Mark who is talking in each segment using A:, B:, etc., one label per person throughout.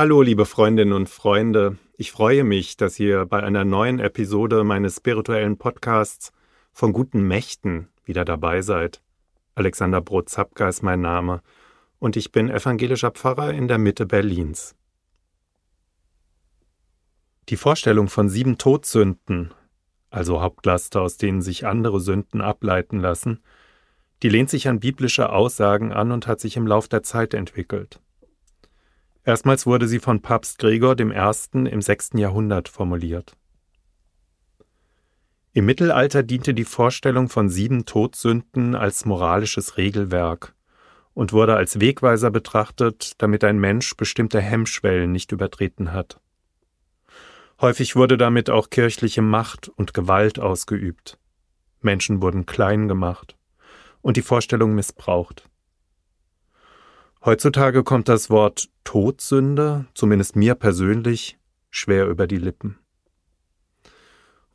A: Hallo, liebe Freundinnen und Freunde. Ich freue mich, dass ihr bei einer neuen Episode meines spirituellen Podcasts von guten Mächten wieder dabei seid. Alexander Brot-Zapka ist mein Name und ich bin evangelischer Pfarrer in der Mitte Berlins. Die Vorstellung von sieben Todsünden, also Hauptlaster, aus denen sich andere Sünden ableiten lassen, die lehnt sich an biblische Aussagen an und hat sich im Lauf der Zeit entwickelt. Erstmals wurde sie von Papst Gregor I. im 6. Jahrhundert formuliert. Im Mittelalter diente die Vorstellung von sieben Todsünden als moralisches Regelwerk und wurde als Wegweiser betrachtet, damit ein Mensch bestimmte Hemmschwellen nicht übertreten hat. Häufig wurde damit auch kirchliche Macht und Gewalt ausgeübt. Menschen wurden klein gemacht und die Vorstellung missbraucht. Heutzutage kommt das Wort Todsünde, zumindest mir persönlich, schwer über die Lippen.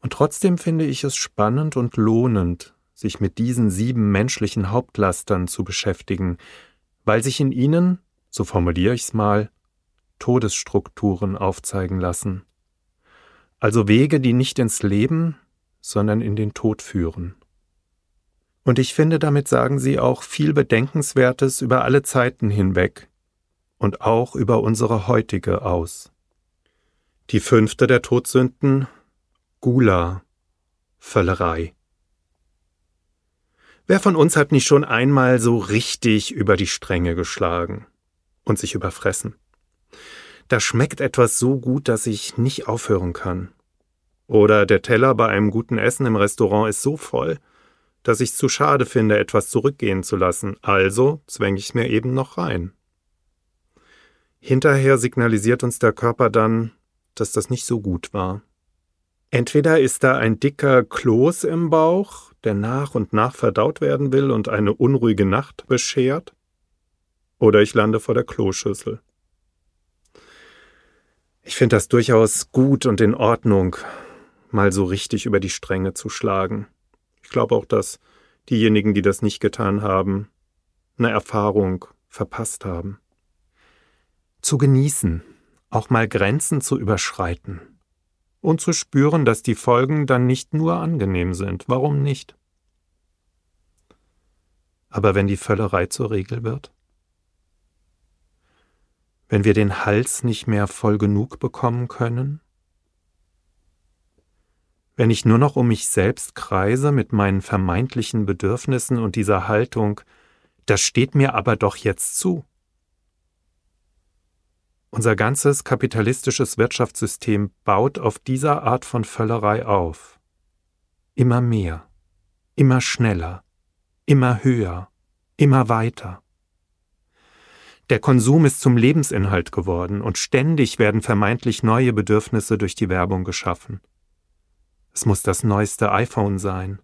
A: Und trotzdem finde ich es spannend und lohnend, sich mit diesen sieben menschlichen Hauptlastern zu beschäftigen, weil sich in ihnen, so formuliere ich es mal, Todesstrukturen aufzeigen lassen. Also Wege, die nicht ins Leben, sondern in den Tod führen. Und ich finde, damit sagen sie auch viel Bedenkenswertes über alle Zeiten hinweg und auch über unsere heutige aus. Die fünfte der Todsünden, Gula, Völlerei. Wer von uns hat nicht schon einmal so richtig über die Stränge geschlagen und sich überfressen? Da schmeckt etwas so gut, dass ich nicht aufhören kann. Oder der Teller bei einem guten Essen im Restaurant ist so voll, dass ich es zu schade finde, etwas zurückgehen zu lassen, also zwänge ich mir eben noch rein. Hinterher signalisiert uns der Körper dann, dass das nicht so gut war. Entweder ist da ein dicker Kloß im Bauch, der nach und nach verdaut werden will und eine unruhige Nacht beschert, oder ich lande vor der Kloschüssel. Ich finde das durchaus gut und in Ordnung, mal so richtig über die Stränge zu schlagen. Ich glaube auch, dass diejenigen, die das nicht getan haben, eine Erfahrung verpasst haben. Zu genießen, auch mal Grenzen zu überschreiten und zu spüren, dass die Folgen dann nicht nur angenehm sind. Warum nicht? Aber wenn die Völlerei zur Regel wird? Wenn wir den Hals nicht mehr voll genug bekommen können? Wenn ich nur noch um mich selbst kreise mit meinen vermeintlichen Bedürfnissen und dieser Haltung, das steht mir aber doch jetzt zu. Unser ganzes kapitalistisches Wirtschaftssystem baut auf dieser Art von Völlerei auf. Immer mehr, immer schneller, immer höher, immer weiter. Der Konsum ist zum Lebensinhalt geworden und ständig werden vermeintlich neue Bedürfnisse durch die Werbung geschaffen. Es muss das neueste iPhone sein.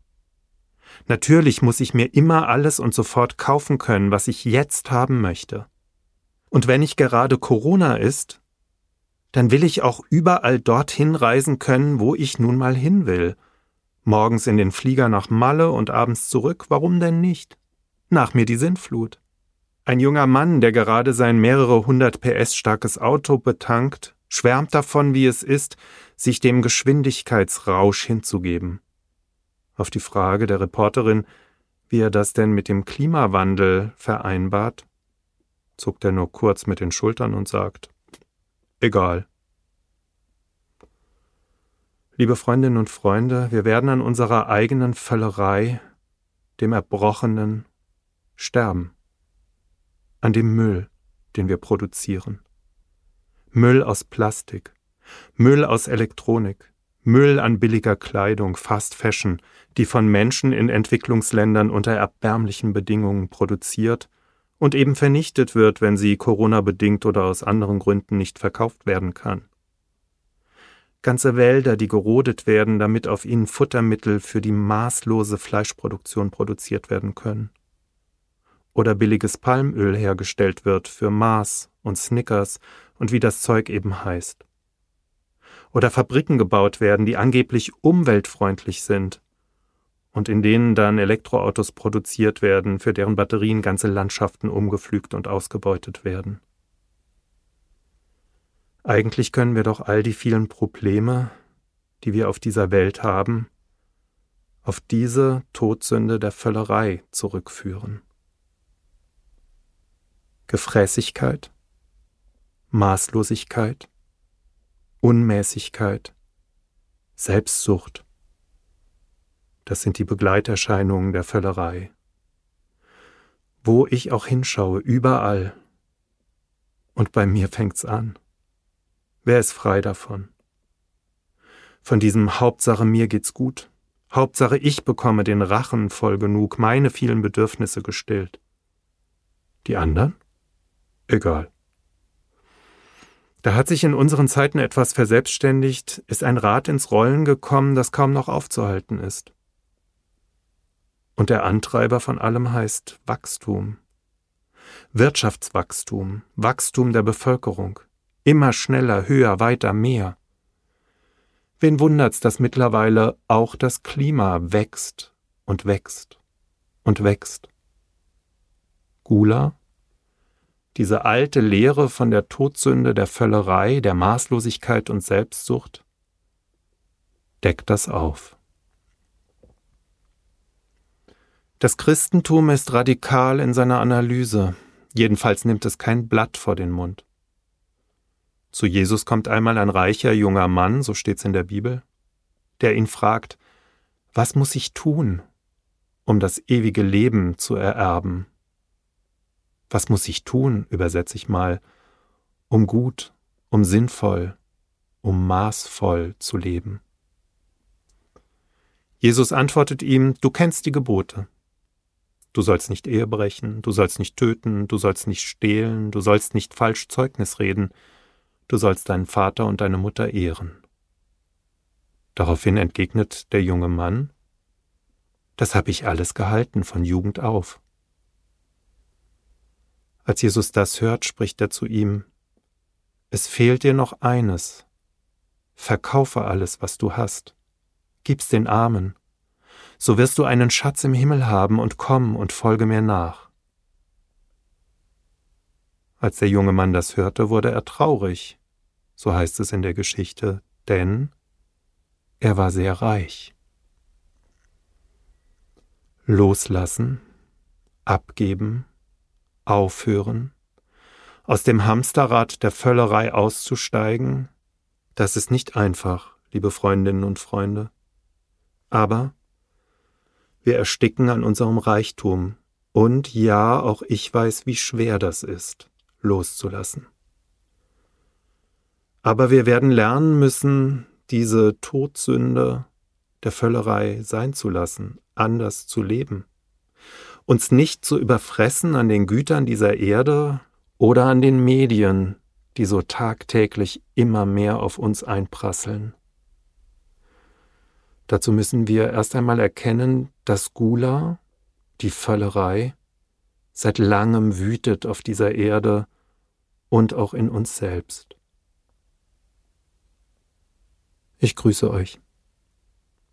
A: Natürlich muss ich mir immer alles und sofort kaufen können, was ich jetzt haben möchte. Und wenn nicht gerade Corona ist, dann will ich auch überall dorthin reisen können, wo ich nun mal hin will. Morgens in den Flieger nach Malle und abends zurück, warum denn nicht? Nach mir die Sintflut. Ein junger Mann, der gerade sein mehrere hundert PS starkes Auto betankt, schwärmt davon, wie es ist, sich dem Geschwindigkeitsrausch hinzugeben. Auf die Frage der Reporterin, wie er das denn mit dem Klimawandel vereinbart, zuckt er nur kurz mit den Schultern und sagt, egal. Liebe Freundinnen und Freunde, wir werden an unserer eigenen Völlerei, dem Erbrochenen, sterben. An dem Müll, den wir produzieren. Müll aus Plastik, Müll aus Elektronik, Müll an billiger Kleidung, Fast Fashion, die von Menschen in Entwicklungsländern unter erbärmlichen Bedingungen produziert und eben vernichtet wird, wenn sie Corona-bedingt oder aus anderen Gründen nicht verkauft werden kann. Ganze Wälder, die gerodet werden, damit auf ihnen Futtermittel für die maßlose Fleischproduktion produziert werden können. Oder billiges Palmöl hergestellt wird für Mars und Snickers und wie das Zeug eben heißt oder Fabriken gebaut werden, die angeblich umweltfreundlich sind und in denen dann Elektroautos produziert werden, für deren Batterien ganze Landschaften umgepflügt und ausgebeutet werden. Eigentlich können wir doch all die vielen Probleme, die wir auf dieser Welt haben, auf diese Todsünde der Völlerei zurückführen. Gefräßigkeit, Maßlosigkeit, Unmäßigkeit, Selbstsucht, das sind die Begleiterscheinungen der Völlerei. Wo ich auch hinschaue, überall. Und bei mir fängt's an. Wer ist frei davon? Von diesem Hauptsache mir geht's gut. Hauptsache ich bekomme den Rachen voll genug, meine vielen Bedürfnisse gestillt. Die anderen? Egal. Da hat sich in unseren Zeiten etwas verselbstständigt, ist ein Rad ins Rollen gekommen, das kaum noch aufzuhalten ist. Und der Antreiber von allem heißt Wachstum. Wirtschaftswachstum, Wachstum der Bevölkerung. Immer schneller, höher, weiter, mehr. Wen wundert's, dass mittlerweile auch das Klima wächst und wächst und wächst? Gula? Diese alte Lehre von der Todsünde, der Völlerei, der Maßlosigkeit und Selbstsucht deckt das auf. Das Christentum ist radikal in seiner Analyse, jedenfalls nimmt es kein Blatt vor den Mund. Zu Jesus kommt einmal ein reicher junger Mann, so steht's in der Bibel, der ihn fragt, was muss ich tun, um das ewige Leben zu ererben? Was muss ich tun, übersetze ich mal, um gut, um sinnvoll, um maßvoll zu leben? Jesus antwortet ihm, du kennst die Gebote. Du sollst nicht Ehe brechen, du sollst nicht töten, du sollst nicht stehlen, du sollst nicht falsch Zeugnis reden, du sollst deinen Vater und deine Mutter ehren. Daraufhin entgegnet der junge Mann, das habe ich alles gehalten von Jugend auf. Als Jesus das hört, spricht er zu ihm, es fehlt dir noch eines, verkaufe alles, was du hast, gib's den Armen, so wirst du einen Schatz im Himmel haben und komm und folge mir nach. Als der junge Mann das hörte, wurde er traurig, so heißt es in der Geschichte, denn er war sehr reich. Loslassen, abgeben, aufhören, aus dem Hamsterrad der Völlerei auszusteigen, das ist nicht einfach, liebe Freundinnen und Freunde. Aber wir ersticken an unserem Reichtum. Und ja, auch ich weiß, wie schwer das ist, loszulassen. Aber wir werden lernen müssen, diese Todsünde der Völlerei sein zu lassen, anders zu leben. Uns nicht zu überfressen an den Gütern dieser Erde oder an den Medien, die so tagtäglich immer mehr auf uns einprasseln. Dazu müssen wir erst einmal erkennen, dass Gula, die Völlerei, seit langem wütet auf dieser Erde und auch in uns selbst. Ich grüße euch.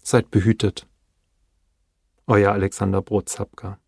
A: Seid behütet. Euer Alexander Brotzapka.